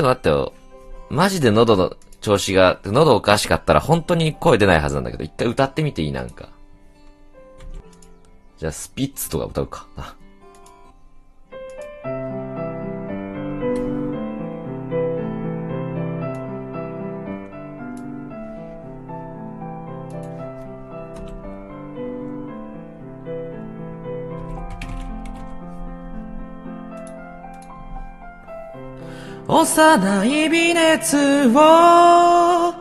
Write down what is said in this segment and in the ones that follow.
ちょっと待ってよ。マジで喉の調子が、喉おかしかったら本当に声出ないはずなんだけど、一回歌ってみていいなんか。じゃあ、スピッツとか歌うか。幼い微熱を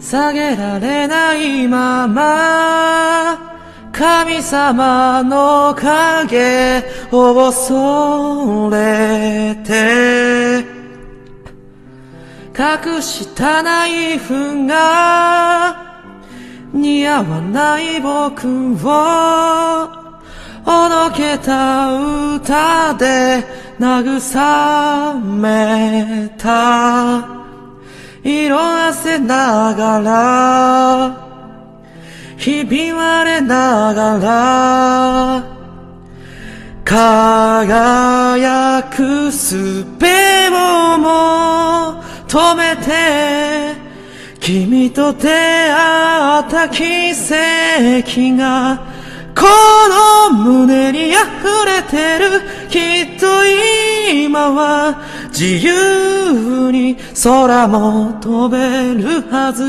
下げられないまま神様の影を恐れて隠したナイフが似合わない。僕をおどけた歌で慰めた。色あせながらひび割れながら輝くすべを求めて君と出会った奇跡がこの胸に溢れてる。きっと今は自由に空も飛べるはず。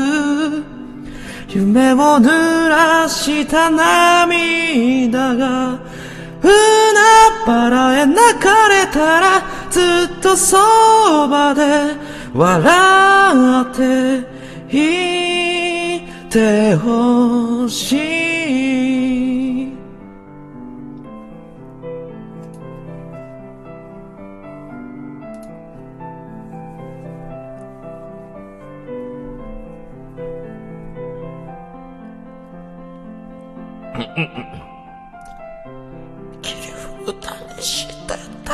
夢を濡らした涙が海原へ流れたらずっとそばで笑っていてほしい。切り札にしてた。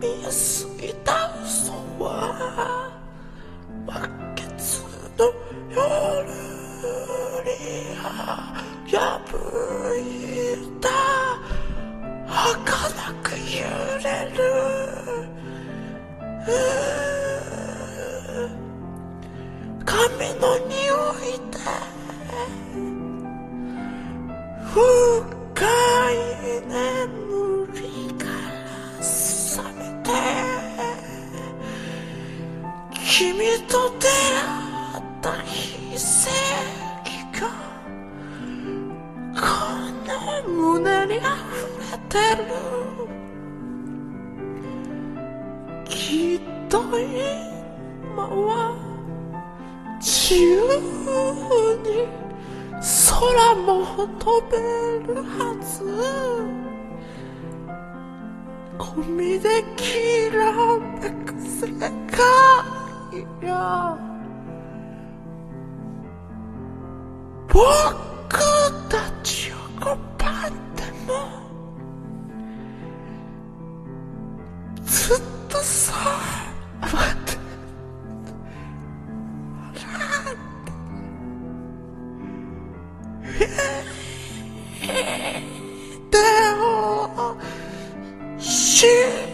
見えすぎた嘘は負けずの夜に破いた。儚く揺れる。髪の匂い深い眠りから覚めて君と出会った奇跡がこの胸に溢れてる。きっと今は自由に空も飛べるはず。ゴミできらめく世界や。僕手をし君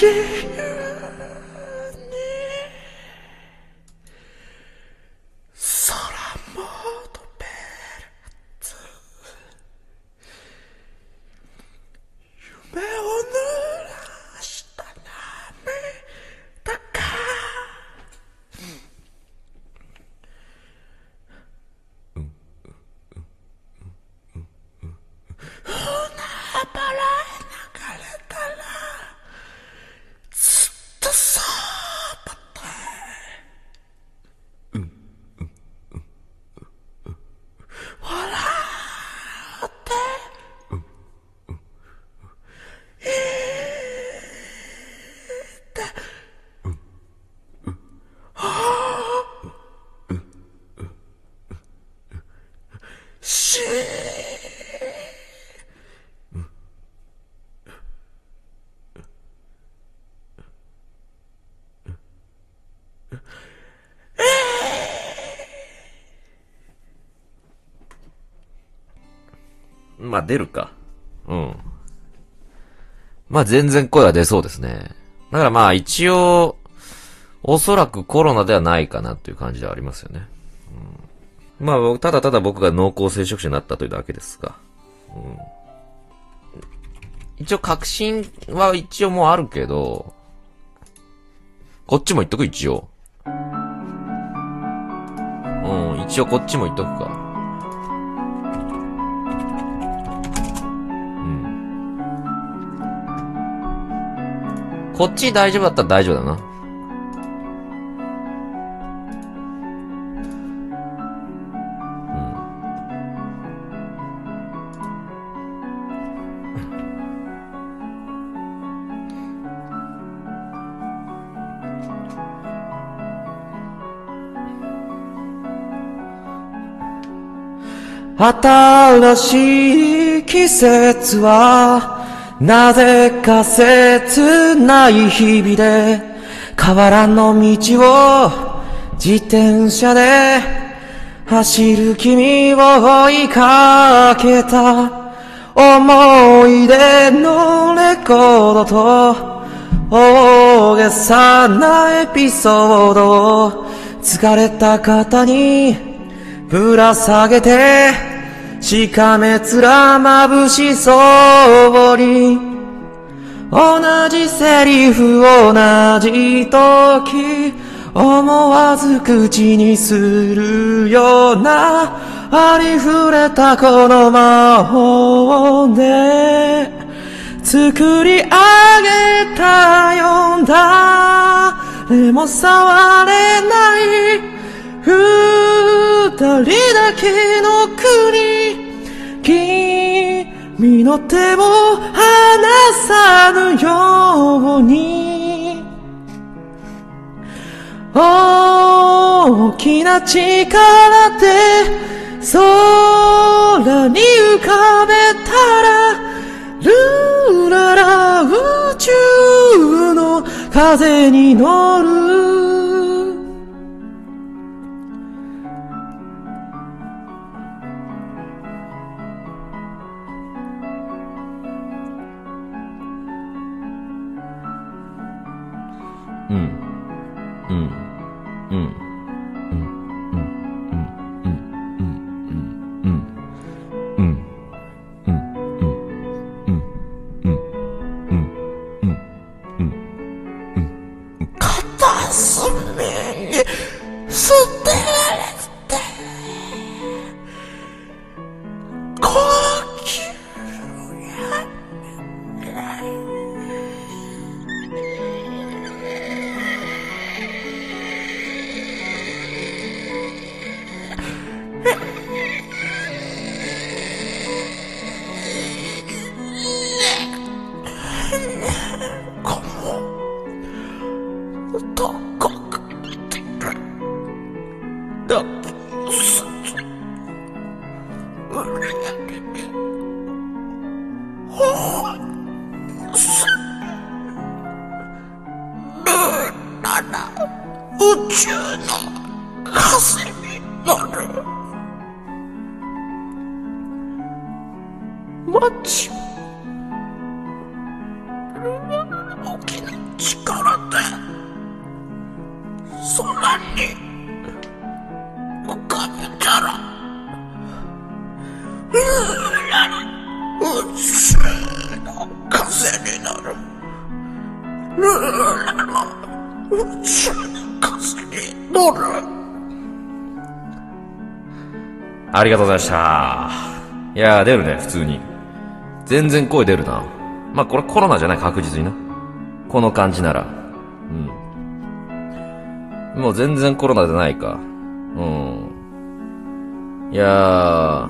自由に空も飛べるはず夢を濡らした涙が海原へ流れたらまあ出るか。うん。まあ全然声は出そうですね。だからまあ一応、おそらくコロナではないかなっていう感じではありますよね。うん、まあただただ僕が濃厚接触者になったというだけですが。うん、一応確信は一応もうあるけど、こっちも言っとく一応。うん、一応こっちも言っとくか。こっち大丈夫だったら大丈夫だな。新しい季節はなぜか切ない日々で河原の道を自転車で走る君を追いかけた。思い出のレコードと大げさなエピソード。を疲れた肩にぶら下げて。しかめ面眩しそうに同じセリフ同じ時思わず口にするようなありふれたこの魔法で作り上げたよんだ。誰も触れない。二人だけの国君の手を離さぬように。大きな力で空に浮かべたらルーララ宇宙の風に乗る。うん。うん。うん。うん。うん。うん。うん。うん。うん。うん。うん。うん。うん。うん。うん。うん。片隅に捨てられ我是那那五千的卡斯米尔，马超。ありがとうございました。いやー、出るね、普通に。全然声出るな。まあ、これコロナじゃない、確実にな。この感じなら。うん。もう全然コロナじゃないか。うん。いやー。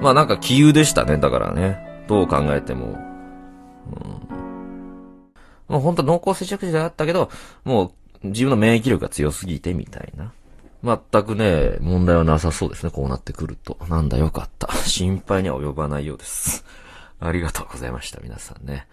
まあなんか気憂でしたね、だからね。どう考えても。うん。もうほんと濃厚接触者だったけど、もう自分の免疫力が強すぎてみたいな。全くね、問題はなさそうですね、こうなってくると。なんだよかった。心配には及ばないようです。ありがとうございました、皆さんね。